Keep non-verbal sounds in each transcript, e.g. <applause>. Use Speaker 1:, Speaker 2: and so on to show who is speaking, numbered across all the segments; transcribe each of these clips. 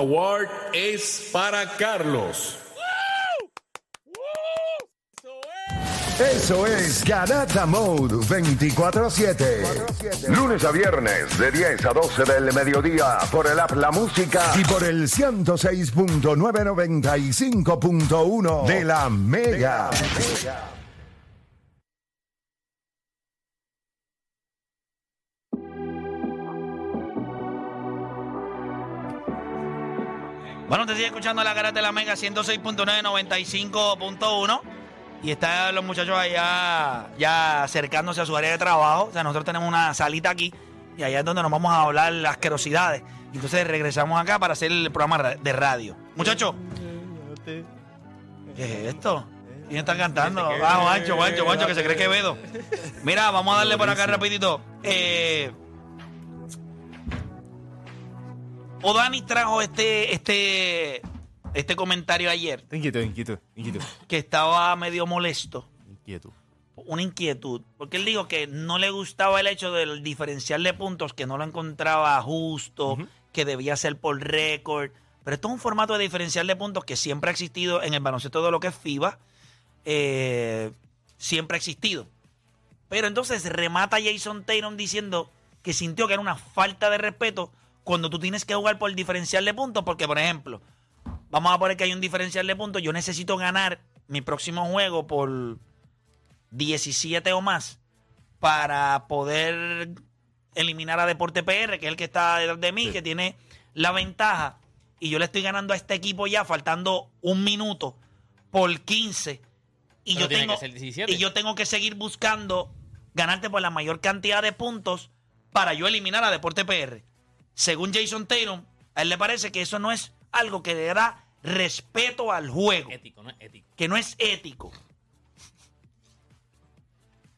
Speaker 1: Award es para Carlos.
Speaker 2: Eso es Garata Mode 24-7. Lunes a viernes de 10 a 12 del mediodía por el app La Música y por el 106.995.1 de la Mega.
Speaker 3: Bueno, te sigue escuchando la cara de la Mega 106.9, 95.1. Y están los muchachos allá ya acercándose a su área de trabajo. O sea, nosotros tenemos una salita aquí y allá es donde nos vamos a hablar las asquerosidades. Entonces regresamos acá para hacer el programa ra- de radio. Muchachos, ¿qué es esto? ¿Quién está cantando? Ah, Juancho, Juancho, Juancho, que se cree que vedo. Mira, vamos a darle por acá rapidito. Eh, O'Dani trajo este, este, este comentario ayer
Speaker 4: Inquietud, inquietud, inquietud,
Speaker 3: que estaba medio molesto,
Speaker 4: inquietud.
Speaker 3: una inquietud, porque él dijo que no le gustaba el hecho del diferencial de puntos, que no lo encontraba justo, que debía ser por récord. Pero esto es un formato de diferencial de puntos que siempre ha existido en el baloncesto de lo que es FIBA, eh, siempre ha existido. Pero entonces remata Jason Tatum diciendo que sintió que era una falta de respeto cuando tú tienes que jugar por diferencial de puntos, porque por ejemplo, vamos a poner que hay un diferencial de puntos, yo necesito ganar mi próximo juego por 17 o más para poder eliminar a Deporte PR, que es el que está detrás de mí, que tiene la ventaja, y yo le estoy ganando a este equipo ya faltando un minuto por 15, y
Speaker 5: Pero
Speaker 3: yo tengo
Speaker 5: que ser 17.
Speaker 3: y yo tengo que seguir buscando ganarte por la mayor cantidad de puntos para yo eliminar a Deporte PR. Según Jason Tatum, a él le parece que eso no es algo que le da respeto al juego
Speaker 5: Ético, no es ético.
Speaker 3: que no es ético.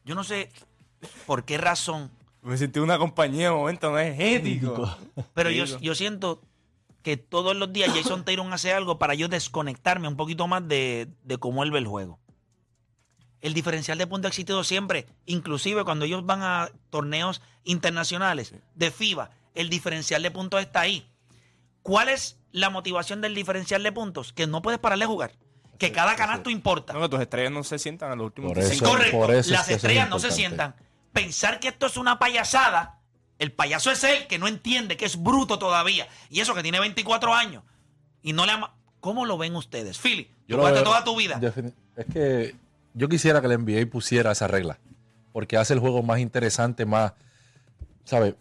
Speaker 3: Yo no sé por qué razón,
Speaker 4: Me sentí una compañía de momento, no es ético.
Speaker 3: pero yo, yo siento que todos los días Jason Tatum hace algo para yo desconectarme un poquito más de, de cómo él ve el juego. El diferencial de puntos ha existido siempre, inclusive cuando ellos van a torneos internacionales de FIBA, el diferencial de puntos está ahí. ¿Cuál es la motivación del diferencial de puntos? Que no puedes pararle a jugar, que cada canasto importa.
Speaker 4: No, que tus estrellas no se sientan a los últimos
Speaker 6: Por eso-
Speaker 3: Correcto.
Speaker 6: por eso es
Speaker 3: Las
Speaker 6: que eso es
Speaker 3: estrellas no se sientan. Pensar que esto es una payasada, el payaso es él que no entiende que es bruto todavía. Y eso que tiene 24 años. Y no le ama. ¿Cómo lo ven ustedes? Philly,
Speaker 6: Yo lo
Speaker 3: jugaste
Speaker 6: veo-
Speaker 3: toda tu vida.
Speaker 6: Es que yo quisiera que el NBA pusiera esa regla. Porque hace el juego más interesante, más. ¿Sabes?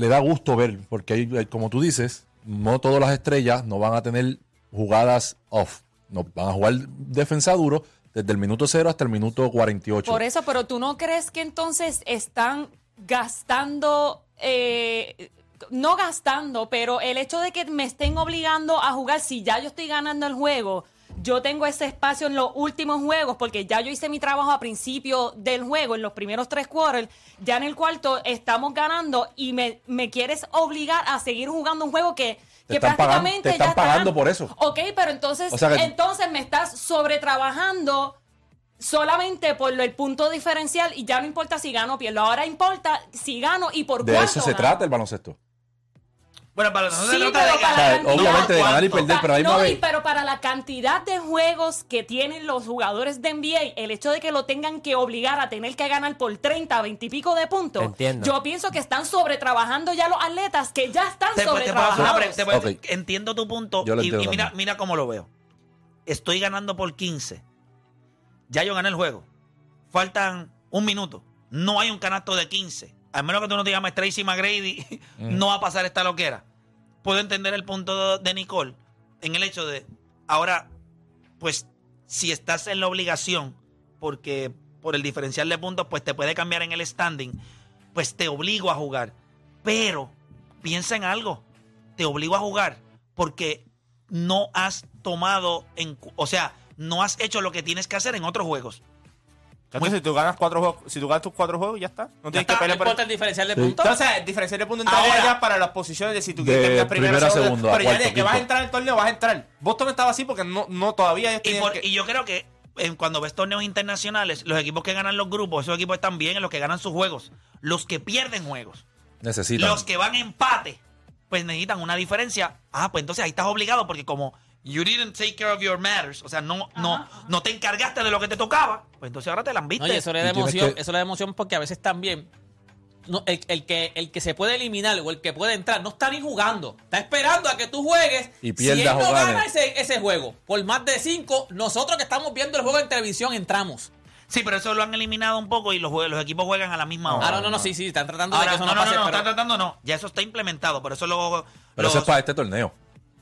Speaker 6: Le da gusto ver. Porque, hay- hay- como tú dices, no todas las estrellas no van a tener jugadas off. No, van a jugar defensa duro desde el minuto 0 hasta el minuto 48.
Speaker 7: Por eso, pero tú no crees que entonces están gastando, eh, no gastando, pero el hecho de que me estén obligando a jugar, si ya yo estoy ganando el juego, yo tengo ese espacio en los últimos juegos, porque ya yo hice mi trabajo a principio del juego, en los primeros tres quarters, ya en el cuarto estamos ganando y me, me quieres obligar a seguir jugando un juego que...
Speaker 6: Te
Speaker 7: que
Speaker 6: están pagando-
Speaker 7: prácticamente
Speaker 6: te están
Speaker 7: ya
Speaker 6: pagando
Speaker 7: gan-
Speaker 6: por eso.
Speaker 7: Ok, pero entonces,
Speaker 6: O sea que-
Speaker 7: entonces me estás sobretrabajando solamente por el punto diferencial y ya no importa si gano o pierdo. Ahora importa si gano y por
Speaker 6: de
Speaker 7: cuánto
Speaker 6: eso se
Speaker 7: gano.
Speaker 6: trata el baloncesto.
Speaker 3: Bueno, para no se
Speaker 7: Sí,
Speaker 3: trata
Speaker 7: pero
Speaker 3: de
Speaker 6: O sea, obviamente de ganar y perder, pero a la misma
Speaker 7: no, y- pero para la cantidad de juegos que tienen los jugadores de NBA, el hecho de que lo tengan que obligar a tener que ganar por 30, 20 y pico de puntos,
Speaker 5: Entiendo.
Speaker 7: yo pienso que están sobretrabajando ya los atletas que ya están
Speaker 3: Te-
Speaker 7: sobretrabajados.
Speaker 3: Entiendo tu punto.
Speaker 6: Yo lo
Speaker 3: y,
Speaker 6: entiendo
Speaker 3: y mira, mira cómo lo veo. Estoy ganando por 15. Ya yo gané el juego. Faltan un minuto. No hay un canasto de 15. Al menos que tú no te llames Tracy McGrady, <laughs> no va a pasar esta loquera. Puedo entender el punto de Nicole en el hecho de, ahora, pues, si estás en la obligación, porque por el diferencial de puntos, pues te puede cambiar en el standing, pues te obligo a jugar. Pero piensa en algo, te obligo a jugar porque no has tomado, en, o sea, no has hecho lo que tienes que hacer en otros juegos.
Speaker 4: Entonces, si tú ganas cuatro juegos, si tú ganas tus cuatro juegos, ya está. No tienes
Speaker 3: está,
Speaker 4: que
Speaker 5: ¿No
Speaker 4: pelear por
Speaker 5: importa el diferencial de puntos?
Speaker 4: Entonces, el diferencial de puntos
Speaker 3: Ahora-
Speaker 4: ya para las posiciones de si tú quieres terminar primero,
Speaker 6: primera a
Speaker 4: segundo,
Speaker 6: segundo, a
Speaker 4: Pero ya
Speaker 6: cuarto,
Speaker 4: de que vas a entrar al torneo, vas a entrar. Boston estaba así porque no, no todavía
Speaker 3: Y, por-
Speaker 4: que-
Speaker 3: y yo creo que en- cuando ves torneos internacionales, los equipos que ganan los grupos, esos equipos están bien en los que ganan sus juegos. Los que pierden juegos,
Speaker 6: Necesitan.
Speaker 3: los que van empate, pues necesitan una diferencia. Ah, pues entonces ahí estás obligado porque como you didn't take care of your matters, o sea, no, no, no te encargaste de lo que te tocaba, pues entonces ahora te la han visto.
Speaker 5: No, y eso le da emoción,
Speaker 6: que-
Speaker 5: eso le da emoción porque a veces también no, el, el que, el que se puede eliminar o el que puede entrar no está ni jugando. Está esperando a que tú juegues.
Speaker 6: Y pierdas
Speaker 5: si él no gana ese, ese juego por más de cinco, nosotros que estamos viendo el juego en televisión entramos.
Speaker 3: Sí, pero eso lo han eliminado un poco y los, los equipos juegan a la misma hora.
Speaker 5: Ah, no, no, no, sí, sí, están tratando de
Speaker 3: Ahora,
Speaker 5: que eso
Speaker 3: no,
Speaker 5: no,
Speaker 3: no,
Speaker 5: pase.
Speaker 3: no, no,
Speaker 5: pero-
Speaker 3: están tratando no. Ya eso está implementado, por eso luego
Speaker 6: Pero
Speaker 3: los-
Speaker 6: eso es para este torneo.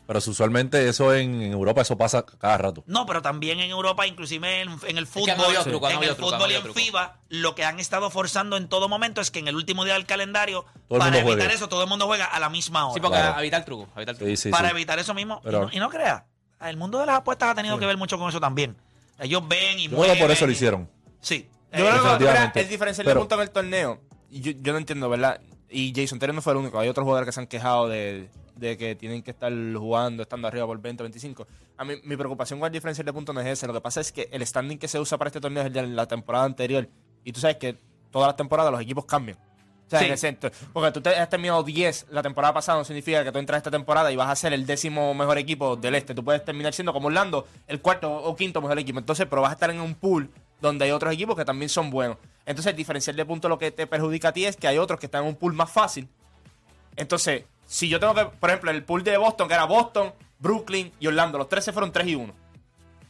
Speaker 6: Pero usualmente eso en Europa, eso pasa cada rato.
Speaker 3: No, pero también en Europa, inclusive en, en el fútbol,
Speaker 5: no truco,
Speaker 3: en el
Speaker 5: truco, no
Speaker 3: fútbol y en
Speaker 5: truco.
Speaker 3: FIBA, lo que han estado forzando en todo momento es que en el último día del calendario, para evitar
Speaker 6: juegue.
Speaker 3: eso, todo el mundo juega a la misma hora.
Speaker 5: Sí, porque
Speaker 6: Claro.
Speaker 5: evitar el truco. Evitar el truco.
Speaker 6: Sí, sí,
Speaker 3: para
Speaker 6: sí.
Speaker 3: evitar eso mismo.
Speaker 6: Pero-
Speaker 3: y, no, y no crea, el mundo de las apuestas ha tenido que ver mucho con eso también. Ellos ven y
Speaker 6: que por
Speaker 3: mueven
Speaker 6: eso lo
Speaker 3: y-
Speaker 6: hiciron.
Speaker 3: Sí.
Speaker 4: Yo creo que el diferencial de puntos en el torneo, yo, yo no entiendo, ¿verdad? Y Jason Terry no fue el único. Hay otros jugadores que se han quejado de, de que tienen que estar jugando estando arriba por 20, 25. A mí, mi preocupación con el diferencial de puntos no es ese. Lo que pasa es que el standing que se usa para este torneo es el de la temporada anterior. Y tú sabes que todas las temporadas los equipos cambian. O sea,
Speaker 3: Sí.
Speaker 4: en el centro. Porque tú te has terminado 10 la temporada pasada, no significa que tú entras esta temporada y vas a ser el décimo mejor equipo del este. Tú puedes terminar siendo como Orlando, el cuarto o quinto mejor equipo. Entonces, pero vas a estar en un pool donde hay otros equipos que también son buenos. Entonces, el diferencial de puntos lo que te perjudica a ti es que hay otros que están en un pool más fácil. Entonces, si yo tengo que, por ejemplo, el pool de Boston, que era Boston, Brooklyn y Orlando, los tres se fueron 3 y 1.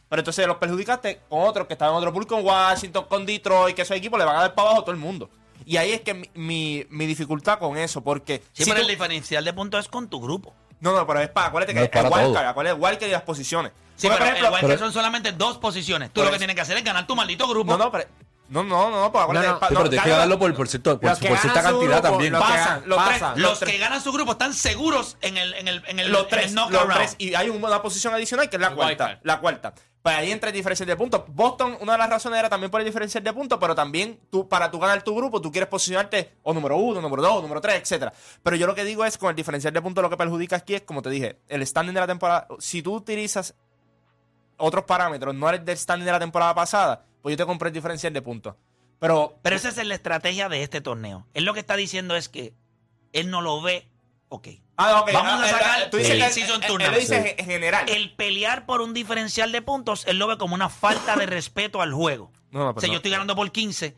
Speaker 4: Pero entonces los perjudicaste con otros que estaban en otro pool, con Washington, con Detroit, que esos equipos le van a dar para abajo a todo el mundo. Y ahí es que mi, mi, mi dificultad con eso, porque...
Speaker 3: Sí,
Speaker 4: si
Speaker 3: pero
Speaker 4: tú-
Speaker 3: el diferencial de puntos es con tu grupo.
Speaker 4: No, no, pero es para, acuérdate
Speaker 6: No
Speaker 4: que
Speaker 6: es para
Speaker 4: el wildcard, acuérdate el wildcard y las posiciones.
Speaker 3: Sí,
Speaker 4: Porque,
Speaker 3: pero
Speaker 4: por ejemplo,
Speaker 3: el wildcard
Speaker 6: pero-
Speaker 3: son solamente dos posiciones. Tú lo que tienes que hacer es ganar tu maldito grupo.
Speaker 4: no, no, pero... No, no, no, pues acuérdate...
Speaker 8: No, no.
Speaker 6: Sí, pero tienes que ganarlo por, por, cierto, por, por cierta cantidad
Speaker 4: grupo,
Speaker 6: también.
Speaker 4: los que
Speaker 3: Pasan,
Speaker 4: ganan- los tres-
Speaker 8: pasan.
Speaker 3: los,
Speaker 4: los
Speaker 3: que ganan su grupo están seguros en el, en el, en el,
Speaker 4: los
Speaker 3: en
Speaker 4: tres,
Speaker 3: el
Speaker 4: los tres, y hay una posición adicional que es la
Speaker 5: El
Speaker 4: cuarta. La cuarta. Pues ahí entra el diferencial de puntos. Boston, una de las razones era también por el diferencial de puntos, pero también tú, para tú ganar tu grupo, tú quieres posicionarte o número uno, número dos, número tres, etcétera. Pero yo lo que digo es, con el diferencial de puntos, lo que perjudica aquí es, como te dije, el standing de la temporada. Si tú utilizas otros parámetros, no eres del standing de la temporada pasada, pues yo te compré el diferencial de puntos. Pero,
Speaker 3: Pero esa es la estrategia de este torneo. Él lo que está diciendo es que él no lo ve. Ok.
Speaker 4: Ah, ok.
Speaker 3: Vamos
Speaker 4: ah,
Speaker 3: a
Speaker 4: eh,
Speaker 3: sacar
Speaker 4: eh, tú dices
Speaker 3: el
Speaker 4: él lo dice
Speaker 6: Sí.
Speaker 4: en general.
Speaker 3: El pelear por un diferencial de puntos, él lo ve como una falta de <laughs> respeto al juego.
Speaker 4: No, no,
Speaker 3: o
Speaker 4: pero
Speaker 3: sea,
Speaker 4: no.
Speaker 3: yo estoy ganando por 15.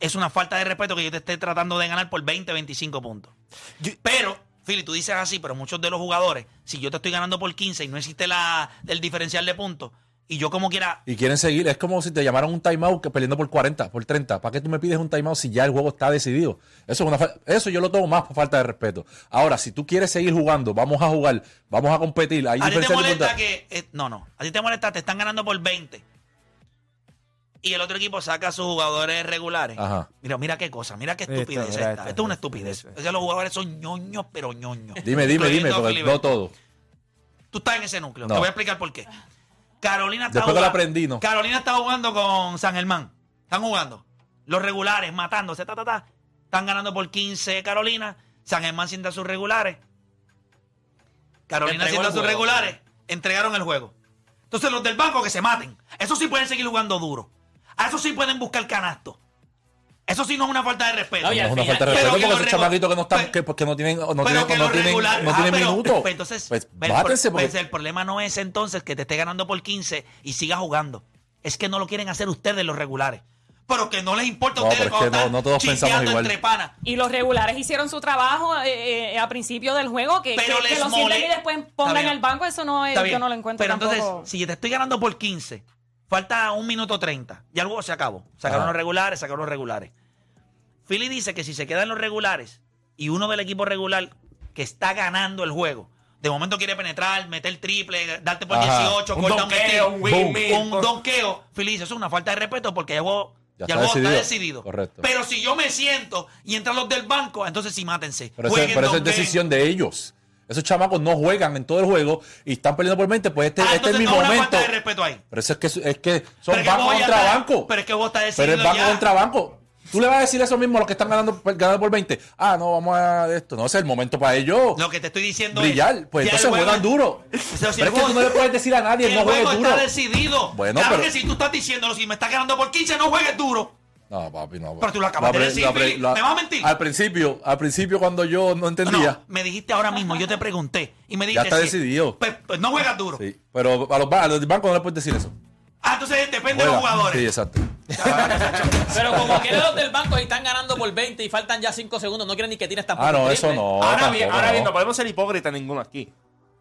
Speaker 3: Es una falta de respeto que yo te esté tratando de ganar por 20, 25 puntos.
Speaker 4: Yo-
Speaker 3: pero, Philly, tú dices así, pero muchos de los jugadores, si yo te estoy ganando por 15 y no existe la, el diferencial de puntos, y yo como quiera
Speaker 6: Y quieren seguir. Es como si te llamaran un timeout que peleando por 40, por 30. ¿Para qué tú me pides un timeout si ya el juego está decidido? Eso es una fa- eso yo lo tomo más por falta de respeto. Ahora, si tú quieres seguir jugando, vamos a jugar, vamos a competir. Hay
Speaker 3: ¿A ti te molesta que.? eh, no, no. A ti te molesta, te están ganando por 20. Y el otro equipo saca a sus jugadores regulares.
Speaker 6: Ajá.
Speaker 3: Mira, mira qué cosa, mira qué estupidez esta.
Speaker 4: esta,
Speaker 3: Esto es una estupidez. O sea, los jugadores son ñoños, pero ñoños.
Speaker 6: Dime, dime, dime, porque no todo.
Speaker 3: Tú estás en ese núcleo.
Speaker 6: No.
Speaker 3: Te voy a explicar por qué. Carolina está
Speaker 6: Después que la
Speaker 3: jugando-
Speaker 6: aprendí, ¿no?
Speaker 3: Carolina está jugando con San Germán. Están jugando. Los regulares, matándose, ta, ta, ta. Están ganando por 15 Carolina. San Germán sienta sus regulares. Carolina sienta sus
Speaker 5: juego.
Speaker 3: regulares. Entregaron el juego. Entonces los del banco que se maten. Eso sí pueden seguir jugando duro. A eso sí pueden buscar canasto. Eso sí no es una falta de respeto.
Speaker 5: No,
Speaker 6: No es una falta de
Speaker 3: pero
Speaker 6: respeto
Speaker 3: que
Speaker 6: porque
Speaker 3: los
Speaker 6: esos chamaquitos que no están,
Speaker 3: pues-
Speaker 6: que, porque no tienen, no
Speaker 3: pero
Speaker 6: tienen,
Speaker 3: que
Speaker 6: no tienen, no
Speaker 3: Ah,
Speaker 6: tienen
Speaker 3: pero-
Speaker 6: minutos.
Speaker 3: pues entonces,
Speaker 6: pues bátense
Speaker 3: pues
Speaker 6: porque
Speaker 3: el problema no es entonces que te esté ganando por 15 y siga jugando. Es que no lo quieren hacer ustedes los regulares. Pero que no les importa a
Speaker 6: No,
Speaker 3: ustedes
Speaker 6: que
Speaker 3: cuando
Speaker 6: no-
Speaker 3: están
Speaker 6: no todos pensamos igual.
Speaker 3: entre panas.
Speaker 7: Y los regulares hicieron su trabajo eh, eh, a principio del juego, que,
Speaker 3: Pero
Speaker 7: que- que y después pongan el banco, eso no es, yo no lo encuentro
Speaker 3: Pero
Speaker 7: tampoco.
Speaker 3: entonces, si te estoy ganando por 15, falta un minuto 30, ya el juego se acabó. Sacaron
Speaker 6: Ajá.
Speaker 3: los regulares, sacaron los regulares. Philly dice que si se quedan los regulares y uno del equipo regular que está ganando el juego, de momento quiere penetrar, meter triple, darte por
Speaker 6: Ajá.
Speaker 3: 18,
Speaker 4: Un
Speaker 3: corta un
Speaker 4: donqueo,
Speaker 3: steal,
Speaker 4: un
Speaker 3: donqueo, Philly dice, eso es una falta de respeto porque ya el juego,
Speaker 6: Ya
Speaker 3: ya
Speaker 6: está decidido. Correcto.
Speaker 3: Pero si yo me siento y entran los del banco, entonces sí mátense.
Speaker 6: Pero, eso es decisión de ellos. Esos chamacos no juegan en todo el juego y están peleando por 20, pues este,
Speaker 3: Ah,
Speaker 6: este es mi
Speaker 3: no
Speaker 6: momento.
Speaker 3: falta de respeto ahí.
Speaker 6: Pero eso es que, es que son
Speaker 3: Pero es que
Speaker 6: banco contra banco.
Speaker 3: Pero es que vos estás
Speaker 6: Pero es banco
Speaker 3: ya.
Speaker 6: contra banco. Tú le vas a decir eso mismo a los que están ganando, ganando por 20. Ah, no, vamos a esto. No, es el momento para ellos.
Speaker 3: Lo que te estoy diciendo
Speaker 6: brillar.
Speaker 3: es.
Speaker 6: Pues entonces juegan duro.
Speaker 3: Pero si
Speaker 6: Pero
Speaker 3: el
Speaker 6: es que tú no le puedes decir a nadie,
Speaker 3: el
Speaker 6: no
Speaker 3: juego
Speaker 6: juegues duro.
Speaker 3: está decidido.
Speaker 6: Bueno,
Speaker 3: claro
Speaker 6: pero-
Speaker 3: que si tú estás diciéndolo, si me estás ganando por 15, no juegues duro.
Speaker 6: No, papi, no.
Speaker 3: Pero tú lo acabas de decir,
Speaker 6: apre-
Speaker 3: Philly. ¿Me vas a mentir?
Speaker 6: Al principio, al principio cuando yo no entendía.
Speaker 3: No, me dijiste ahora mismo, yo te pregunté y me dijiste.
Speaker 6: está
Speaker 3: sí.
Speaker 6: decidido.
Speaker 3: Pues, pues no juegas duro.
Speaker 6: Sí, pero a los, a los bancos no les puedes decir eso.
Speaker 3: Ah, entonces depende de los jugadores.
Speaker 6: Sí, exacto.
Speaker 5: Pero como quieren los del banco y están ganando por 20 y faltan ya 5 segundos, no quieren ni que tires tampoco.
Speaker 6: Ah, no, eso no.
Speaker 4: ahora bien, ahora bien,
Speaker 6: no.
Speaker 4: no podemos ser hipócritas ninguno aquí.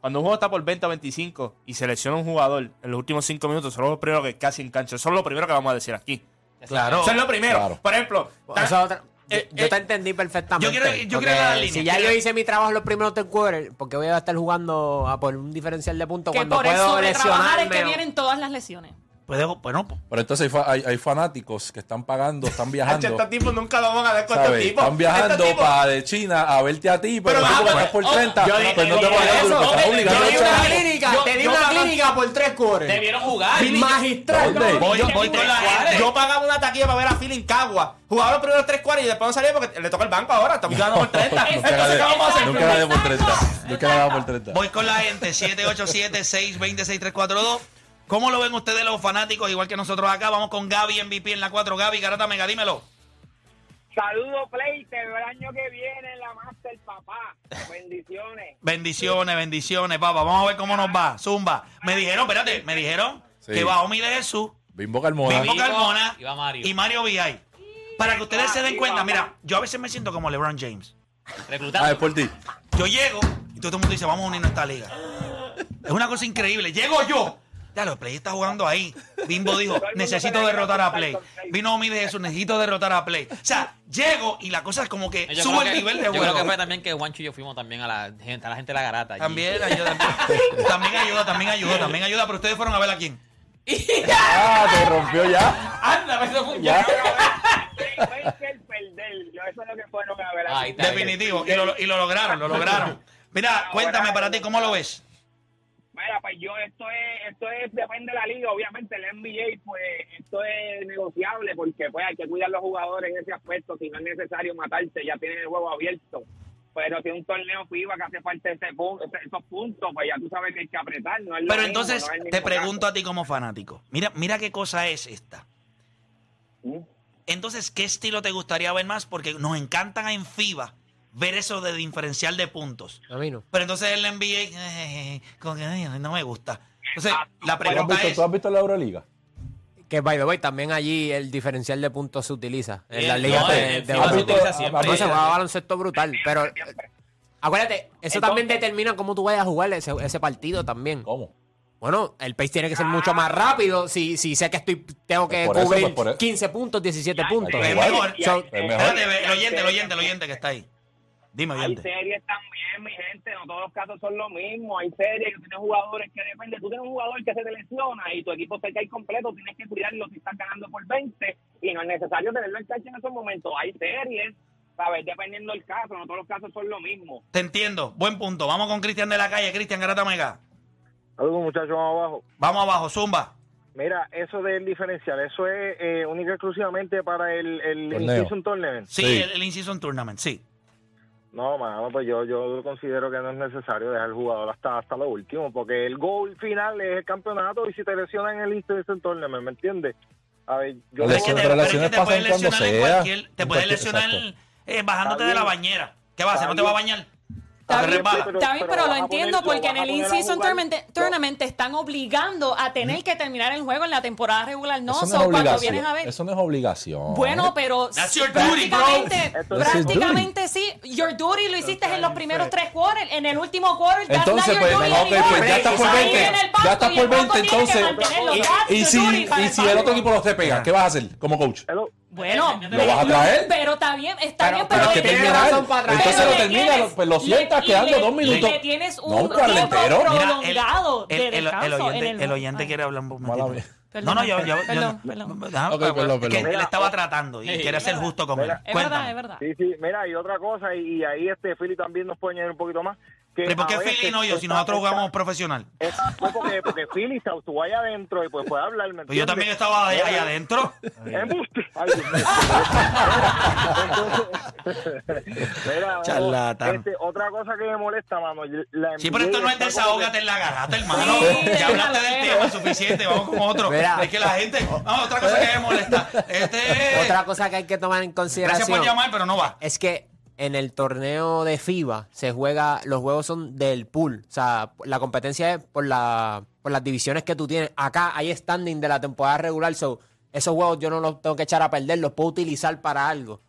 Speaker 4: Cuando un juego está por 20 o 25 y selecciona un jugador en los últimos 5 minutos, son los primeros que casi enganchan. Eso es lo primero que vamos a decir aquí.
Speaker 3: Claro.
Speaker 4: Eso es lo primero.
Speaker 6: Claro.
Speaker 4: Por ejemplo,
Speaker 8: Eso es otra- yo,
Speaker 4: Eh,
Speaker 8: yo
Speaker 4: eh,
Speaker 8: te entendí perfectamente.
Speaker 3: yo quiero- yo quiero la línea,
Speaker 8: Si ya
Speaker 3: quiero-
Speaker 8: yo hice mi trabajo en los primeros tres quarters, porque voy a estar jugando a por un diferencial de puntos
Speaker 7: Que
Speaker 8: cuando
Speaker 7: por el
Speaker 8: puedo
Speaker 7: sobretrabajar es
Speaker 8: lesionarme.
Speaker 7: que
Speaker 8: o-
Speaker 7: vienen todas las lesiones.
Speaker 3: Puede- bueno, pues,
Speaker 6: Pero entonces hay, fa- hay, hay fanáticos que están pagando, están <laughs>
Speaker 4: Hacho,
Speaker 6: viajando.
Speaker 4: estos tipos nunca lo van a dar con estos
Speaker 6: ¿sabes?
Speaker 4: tipos.
Speaker 6: Están viajando
Speaker 4: Estos tipos-
Speaker 6: para de China a verte a ti, pero,
Speaker 4: Pero
Speaker 6: tú porque
Speaker 4: pues,
Speaker 6: estás por
Speaker 5: oh,
Speaker 6: 30,
Speaker 4: yo-
Speaker 6: pues no
Speaker 4: yo-
Speaker 6: te voy a dar
Speaker 4: eso,
Speaker 6: estás
Speaker 4: yo-
Speaker 6: obligado
Speaker 4: yo
Speaker 6: a
Speaker 8: Te di
Speaker 6: echar
Speaker 8: una por tres quarters.
Speaker 5: Debieron jugar.
Speaker 8: Magistral.
Speaker 6: ¿Dónde?
Speaker 3: voy,
Speaker 5: Yo-
Speaker 3: voy con la gente.
Speaker 4: Yo pagaba una taquilla para ver a Phil en Cagua. Jugaba los primeros tres cuartos y después no salía porque le toca el banco ahora. Estamos ganando por 30.
Speaker 6: Nunca
Speaker 4: Entonces, ¿qué vamos a hacer?
Speaker 6: Nunca gané por 30. Nunca gané por 30.
Speaker 3: Voy con la gente, 787-620-6342. ¿Cómo lo ven ustedes los fanáticos, igual que nosotros acá? Vamos con Gaby MVP en la 4. Gaby, Garata Mega, dímelo.
Speaker 9: Saludos, Play. Te veo el año que viene en la Master, papá. Bendiciones.
Speaker 3: Bendiciones, bendiciones, papá. Vamos a ver cómo nos va. Zumba. Me dijeron, espérate, me dijeron
Speaker 6: Sí.
Speaker 3: que va Omi de Jesús,
Speaker 6: Bimbo Carmona.
Speaker 3: Vivo Carmona
Speaker 5: y va Mario.
Speaker 3: y Mario VI. Para que ustedes se den cuenta, mira, yo a veces me siento como LeBron James.
Speaker 5: Reclutando.
Speaker 6: Ah, es por ti.
Speaker 3: Yo llego y todo el mundo dice, vamos a unirnos a esta liga. Es una cosa increíble. Llego yo. Ya, los Play está jugando ahí. Bimbo dijo, <laughs> necesito derrotar a Play. Vino Omi de Jesús, necesito derrotar a Play. O sea, llego y la cosa es como que
Speaker 5: Yo
Speaker 3: sube el
Speaker 5: que-
Speaker 3: nivel de
Speaker 5: Yo creo que
Speaker 3: juego.
Speaker 5: fue también que Juancho y yo fuimos también a la gente, a la gente de la garata. allí.
Speaker 3: También ayuda, también ayuda, también ayuda, también ayuda, pero ustedes fueron a ver a quién. <laughs> <laughs>
Speaker 6: Ah, te rompió ya.
Speaker 5: Anda, eso fue un
Speaker 6: Ya.
Speaker 9: Vencer, perder. Yo eso es lo que fueron a ver.
Speaker 3: Definitivo. Y lo, y lo lograron, lo lograron. Mira, cuéntame para ti, ¿cómo lo ves?
Speaker 9: Mira, pues yo, esto es, esto es, depende de la liga, obviamente el NBA, pues esto es negociable porque pues hay que cuidar a los jugadores en ese aspecto, si no es necesario matarse, ya tienen el juego abierto. Pero si es un torneo FIBA que hace falta ese esos puntos, pues ya tú sabes que hay que apretar. No es lo
Speaker 3: Pero
Speaker 9: mismo,
Speaker 3: entonces
Speaker 9: no es
Speaker 3: te pregunto
Speaker 9: caso.
Speaker 3: a ti como fanático. Mira, mira qué cosa es esta.
Speaker 9: ¿Mm?
Speaker 3: Entonces, ¿qué estilo te gustaría ver más? Porque nos encantan en FIBA ver eso de diferencial de puntos.
Speaker 8: A mí no.
Speaker 3: Pero entonces el NBA, eh, no me gusta. Entonces,
Speaker 9: Ah,
Speaker 3: la
Speaker 6: ¿Tú has
Speaker 3: pregunta
Speaker 6: visto,
Speaker 3: es,
Speaker 6: tú has visto la Euroliga?
Speaker 8: Que by the way, también allí el diferencial de puntos se utiliza. En
Speaker 5: Eh,
Speaker 8: la
Speaker 5: no,
Speaker 8: liga
Speaker 5: en-
Speaker 8: de,
Speaker 5: se
Speaker 8: baloncesto. se juega baloncesto brutal. Pero eh, acuérdate, eso también determina cómo tú vayas a jugar ese, ese partido también.
Speaker 6: ¿Cómo?
Speaker 8: Bueno, el pace tiene que ser mucho más rápido. Si, si sé que estoy tengo que
Speaker 6: Pues eso,
Speaker 8: cubrir
Speaker 6: pues por eso.
Speaker 8: 15 puntos, 17 puntos.
Speaker 3: es mejor.
Speaker 8: So-
Speaker 6: Es mejor.
Speaker 3: Espérate, el oyente, el oyente, el oyente que está ahí. Dime,
Speaker 9: Hay series también, mi gente, no todos los casos son lo mismo. Hay series que tienen jugadores que depende. Tú tienes un jugador que se te lesiona y tu equipo se cae completo, tienes que cuidarlo si estás ganando por 20 y no es necesario tenerlo en cancha en esos momentos. Hay series, ¿sabes? Dependiendo del caso, no todos los casos son lo mismo.
Speaker 3: Te entiendo. Buen punto. Vamos con Cristian de la calle. Cristian Garata Mega.
Speaker 10: Saludos muchachos, vamos abajo.
Speaker 3: Vamos abajo, Zumba.
Speaker 10: Mira, eso del diferencial, eso es eh, única y exclusivamente para el, el
Speaker 6: Torneo.
Speaker 10: in-season tournament.
Speaker 3: Sí,
Speaker 6: Sí.
Speaker 3: El, el In-Season Tournament, sí.
Speaker 10: No, mano, pues yo, yo considero que no es necesario dejar el jugador hasta, hasta lo último, porque el goal final es el campeonato y si te lesionan en el in-season tournament, ¿me entiendes? A ver, yo
Speaker 6: es que te-
Speaker 3: pero es que
Speaker 6: lesiones
Speaker 3: te puedes lesionar en cualquier. Te puedes lesionar eh, bajándote de la bañera. ¿Qué va a hacer? ¿No te va a bañar?
Speaker 10: Está bien, pero-
Speaker 7: Está bien, pero
Speaker 10: vas
Speaker 7: lo entiendo
Speaker 10: poner-
Speaker 7: porque en el In-Season tournament, tournament te están obligando a tener que terminar el juego en la temporada regular. No,
Speaker 6: Eso
Speaker 7: so,
Speaker 6: no es
Speaker 7: cuando
Speaker 6: obligación.
Speaker 7: vienes a ver.
Speaker 6: Eso no es obligación.
Speaker 7: Bueno, pero
Speaker 3: That's your duty, bro.
Speaker 7: prácticamente, prácticamente sí. Your duty lo hiciste en los primeros tres quarters. En el último quarter,
Speaker 6: Entonces, pues,
Speaker 7: your duty
Speaker 6: ok,
Speaker 7: anymore.
Speaker 6: pues ya estás por
Speaker 7: Ahí
Speaker 6: 20.
Speaker 7: viene el banco
Speaker 6: Ya estás
Speaker 7: y
Speaker 6: por
Speaker 7: el banco
Speaker 6: 20,
Speaker 7: tiene que
Speaker 6: entonces.
Speaker 7: mantenerlo.
Speaker 6: Y, si, y
Speaker 7: el
Speaker 6: si el otro equipo los te pega, ¿qué vas a hacer como coach?
Speaker 10: Hello.
Speaker 7: Bueno,
Speaker 6: ¿Lo vas a traer?
Speaker 7: Pero está bien, está
Speaker 8: Pero-
Speaker 7: bien,
Speaker 8: pero
Speaker 7: pero,
Speaker 6: Tienes que
Speaker 8: tiene razón para traer.
Speaker 6: Entonces lo termina,
Speaker 7: tienes-
Speaker 6: pues lo sientas quedando
Speaker 7: le-
Speaker 6: dos minutos.
Speaker 7: le tienes
Speaker 6: No,
Speaker 7: un tiempo.
Speaker 3: Mira, el, oyente,
Speaker 7: en
Speaker 3: el oyente
Speaker 7: Ay.
Speaker 3: quiere hablar un
Speaker 6: mía.
Speaker 3: No, no, yo, yo, yo-
Speaker 7: Perdón,
Speaker 3: yo-
Speaker 7: perdón.
Speaker 3: déjame-
Speaker 6: Ok, perdón,
Speaker 3: es que él estaba tratando y
Speaker 5: Sí,
Speaker 3: quiere ser justo con él.
Speaker 7: Es
Speaker 3: Cuéntame.
Speaker 7: verdad, es verdad.
Speaker 10: Sí, sí, mira, y otra cosa, y, y ahí este Philly también nos puede añadir un poquito más. Que
Speaker 3: ¿Pero por qué Philly no yo? Si nosotros jugamos profesional.
Speaker 10: es- fue porque, porque Philly se estuvo allá adentro y pues puede hablar. ¿me
Speaker 3: Pues yo también estaba ahí, ahí adentro.
Speaker 10: Embuste. <laughs>
Speaker 3: Charlatán.
Speaker 10: este, otra cosa que me molesta, mano. la
Speaker 3: Sí, pero esto no es desahógate en la garata, hermano.
Speaker 7: Sí,
Speaker 3: ya hablaste del tema suficiente, vamos con otro.
Speaker 8: Mira.
Speaker 3: Es que la gente. Vamos, otra cosa que me molesta. <laughs> Este.
Speaker 8: Otra cosa que hay que tomar en
Speaker 3: Gracias
Speaker 8: consideración
Speaker 3: por llamar, pero no va.
Speaker 8: es que en el torneo de FIBA se juega, los juegos son del pool. O sea, la competencia es por, la, por las divisiones que tú tienes. Acá hay standing de la temporada regular. So, esos juegos yo no los tengo que echar a perder, los puedo utilizar para algo.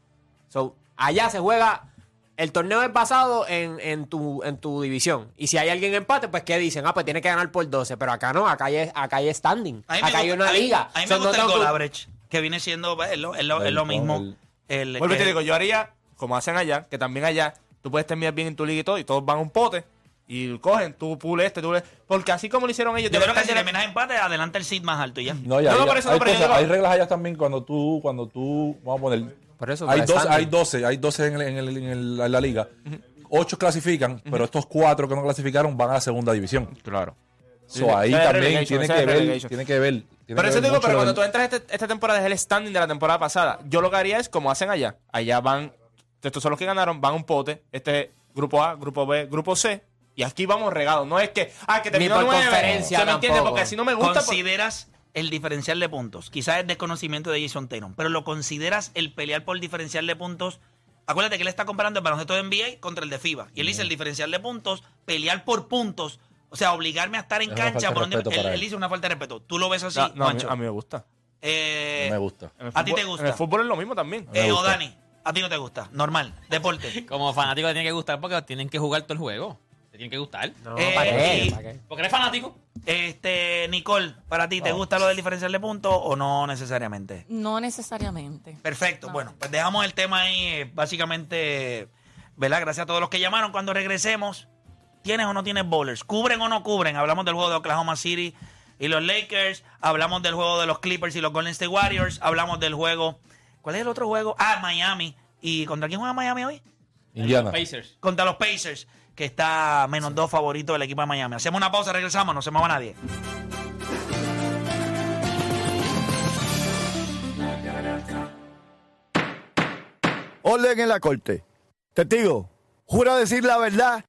Speaker 8: So, allá se juega. El torneo es basado en, en, tu, en tu división. Y si hay alguien empate, pues ¿qué dicen? Ah, pues tiene que ganar por 12. Pero acá no, acá hay, acá hay standing. Acá hay
Speaker 3: gusta-
Speaker 8: una
Speaker 3: a mí-
Speaker 8: liga.
Speaker 3: A mí me
Speaker 8: So, no
Speaker 3: gusta el goal
Speaker 8: que-
Speaker 3: average, que viene siendo es lo, es lo- es lo
Speaker 6: El-
Speaker 3: mismo.
Speaker 6: el-
Speaker 3: El,
Speaker 4: Vuelvo y te digo, yo haría como hacen allá, que también allá tú puedes terminar bien en tu liga y todo, y todos van a un pote y cogen, tú pule este, tú pule. Porque así como lo hicieron ellos,
Speaker 3: Yo creo que si terminas empate, adelante el seed más alto y ya.
Speaker 6: No, ya,
Speaker 4: No, no,
Speaker 6: ya-
Speaker 4: por eso no,
Speaker 6: hay, cosas- reglas allá también cuando tú, cuando tú, vamos a poner,
Speaker 8: Por eso,
Speaker 6: hay,
Speaker 8: para
Speaker 6: 12,
Speaker 8: standing.
Speaker 6: hay 12, hay 12 en, el- en el- en el- en la liga. Ocho clasifican, pero estos cuatro que no clasificaron van a la segunda división.
Speaker 4: Claro.
Speaker 6: So,
Speaker 4: Sí,
Speaker 6: ahí también tiene que, ver, tiene que ver. tiene
Speaker 4: Pero
Speaker 6: que
Speaker 4: eso
Speaker 6: ver
Speaker 4: digo, pero cuando
Speaker 6: del-
Speaker 4: tú entras este- esta temporada es el standing de la temporada pasada. Yo lo que haría es como hacen allá. Allá van, estos son los que ganaron, van a un pote. Este es grupo A, grupo B, grupo C. Y aquí vamos regados. No es que, ah, que terminó
Speaker 8: por conferencia
Speaker 4: ¿Se me entiende? Porque así no me gusta. pues-
Speaker 3: Consideras el diferencial de puntos. Quizás es desconocimiento de Jason Tatum, pero lo consideras el pelear por el diferencial de puntos. Acuérdate que él está comparando el baloncesto de NBA contra el de FIBA. Y él dice el diferencial de puntos, pelear por puntos. O sea, obligarme a estar en
Speaker 6: Es
Speaker 3: cancha por
Speaker 6: de
Speaker 3: donde. Él,
Speaker 6: para
Speaker 3: él
Speaker 6: él.
Speaker 3: dice una falta de respeto. ¿Tú lo ves así,
Speaker 4: No, no, a, mí,
Speaker 3: Juancho?
Speaker 4: a mí me gusta.
Speaker 3: Eh,
Speaker 6: me gusta.
Speaker 3: ¿A ti te gusta?
Speaker 4: En el fútbol es lo mismo también.
Speaker 3: Eh, o. Dani, a ti no te gusta. Normal, deporte. <laughs>
Speaker 5: Como fanático te tiene que gustar porque tienen que jugar todo el juego. Te tiene que gustar.
Speaker 8: No,
Speaker 3: Eh,
Speaker 8: ¿para qué? ¿Para qué?
Speaker 5: Porque eres fanático.
Speaker 3: Este, Nicole, ¿para ti te gusta lo del diferencial de puntos o no necesariamente?
Speaker 7: No necesariamente.
Speaker 3: Perfecto.
Speaker 7: No.
Speaker 3: Bueno, pues dejamos el tema ahí, eh, básicamente, ¿verdad? Gracias a todos los que llamaron. Cuando regresemos, ¿tienes o no tienes bowlers? ¿Cubren o no cubren? Hablamos del juego de Oklahoma City y los Lakers. Hablamos del juego de los Clippers y los Golden State Warriors. Hablamos del juego. ¿Cuál es el otro juego? Ah, Miami. ¿Y contra quién juega Miami hoy?
Speaker 6: Indiana.
Speaker 5: Pacers.
Speaker 3: Contra los Pacers, que está menos dos favorito del equipo de Miami. Hacemos una pausa, regresamos, no se mueva nadie.
Speaker 11: Orden en la corte. Testigo, jura decir la verdad